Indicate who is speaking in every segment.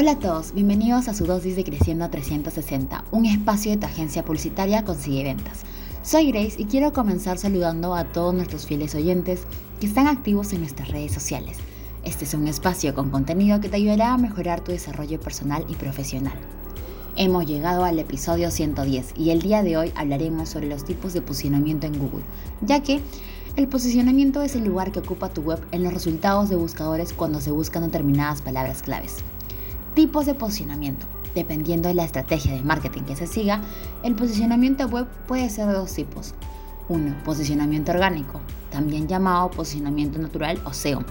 Speaker 1: Hola a todos, bienvenidos a su dosis de Creciendo 360, un espacio de tu agencia publicitaria Consigue Ventas. Soy Grace y quiero comenzar saludando a todos nuestros fieles oyentes que están activos en nuestras redes sociales. Este es un espacio con contenido que te ayudará a mejorar tu desarrollo personal y profesional. Hemos llegado al episodio 110 y el día de hoy hablaremos sobre los tipos de posicionamiento en Google, ya que el posicionamiento es el lugar que ocupa tu web en los resultados de buscadores cuando se buscan determinadas palabras claves. Tipos de posicionamiento. Dependiendo de la estrategia de marketing que se siga, el posicionamiento web puede ser de dos tipos. Uno, posicionamiento orgánico, también llamado posicionamiento natural o SEO,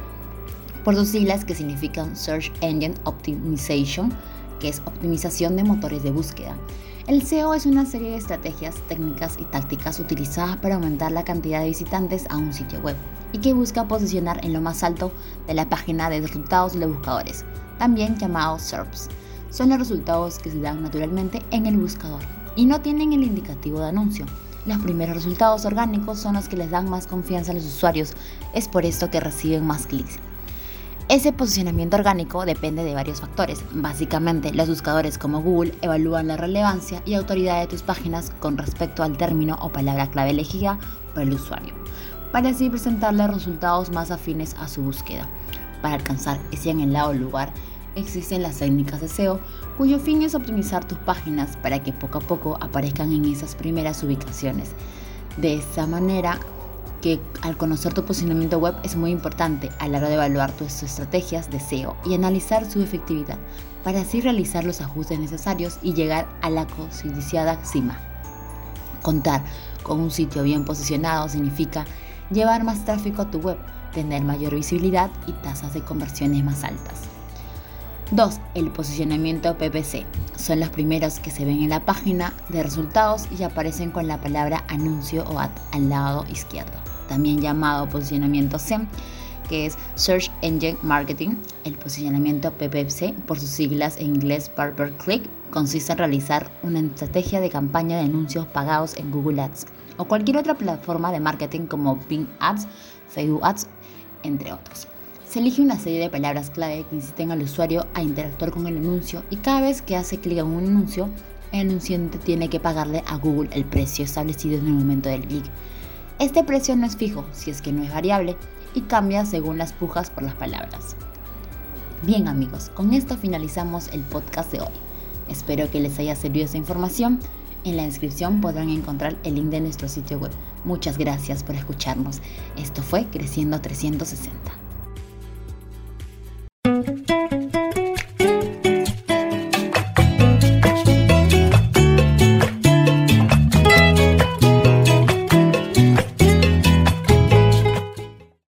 Speaker 1: por sus siglas que significan Search Engine Optimization, que es optimización de motores de búsqueda. El SEO es una serie de estrategias, técnicas y tácticas utilizadas para aumentar la cantidad de visitantes a un sitio web y que busca posicionar en lo más alto de la página de resultados de buscadores, también llamados SERPs. Son los resultados que se dan naturalmente en el buscador y no tienen el indicativo de anuncio. Los primeros resultados orgánicos son los que les dan más confianza a los usuarios, es por esto que reciben más clics. Ese posicionamiento orgánico depende de varios factores. Básicamente, los buscadores como Google evalúan la relevancia y autoridad de tus páginas con respecto al término o palabra clave elegida por el usuario, para así presentarle resultados más afines a su búsqueda. Para alcanzar ese anhelado lugar, existen las técnicas de SEO, cuyo fin es optimizar tus páginas para que poco a poco aparezcan en esas primeras ubicaciones. De esta manera, que al conocer tu posicionamiento web es muy importante a la hora de evaluar tus estrategias de SEO y analizar su efectividad, para así realizar los ajustes necesarios y llegar a la codiciada cima. Contar con un sitio bien posicionado significa llevar más tráfico a tu web, tener mayor visibilidad y tasas de conversiones más altas. 2. El posicionamiento PPC. Son los primeros que se ven en la página de resultados y aparecen con la palabra anuncio o ad al lado izquierdo. También llamado posicionamiento SEM, que es Search Engine Marketing. El posicionamiento PPC, por sus siglas en inglés per click, consiste en realizar una estrategia de campaña de anuncios pagados en Google Ads o cualquier otra plataforma de marketing como Bing Ads, Facebook Ads, entre otros. Se elige una serie de palabras clave que inciten al usuario a interactuar con el anuncio y cada vez que hace clic en un anuncio, el anunciante tiene que pagarle a Google el precio establecido en el momento del clic. Este precio no es fijo, si es que no es variable, y cambia según las pujas por las palabras. Bien amigos, con esto finalizamos el podcast de hoy. Espero que les haya servido esta información. En la descripción podrán encontrar el link de nuestro sitio web. Muchas gracias por escucharnos. Esto fue Creciendo 360.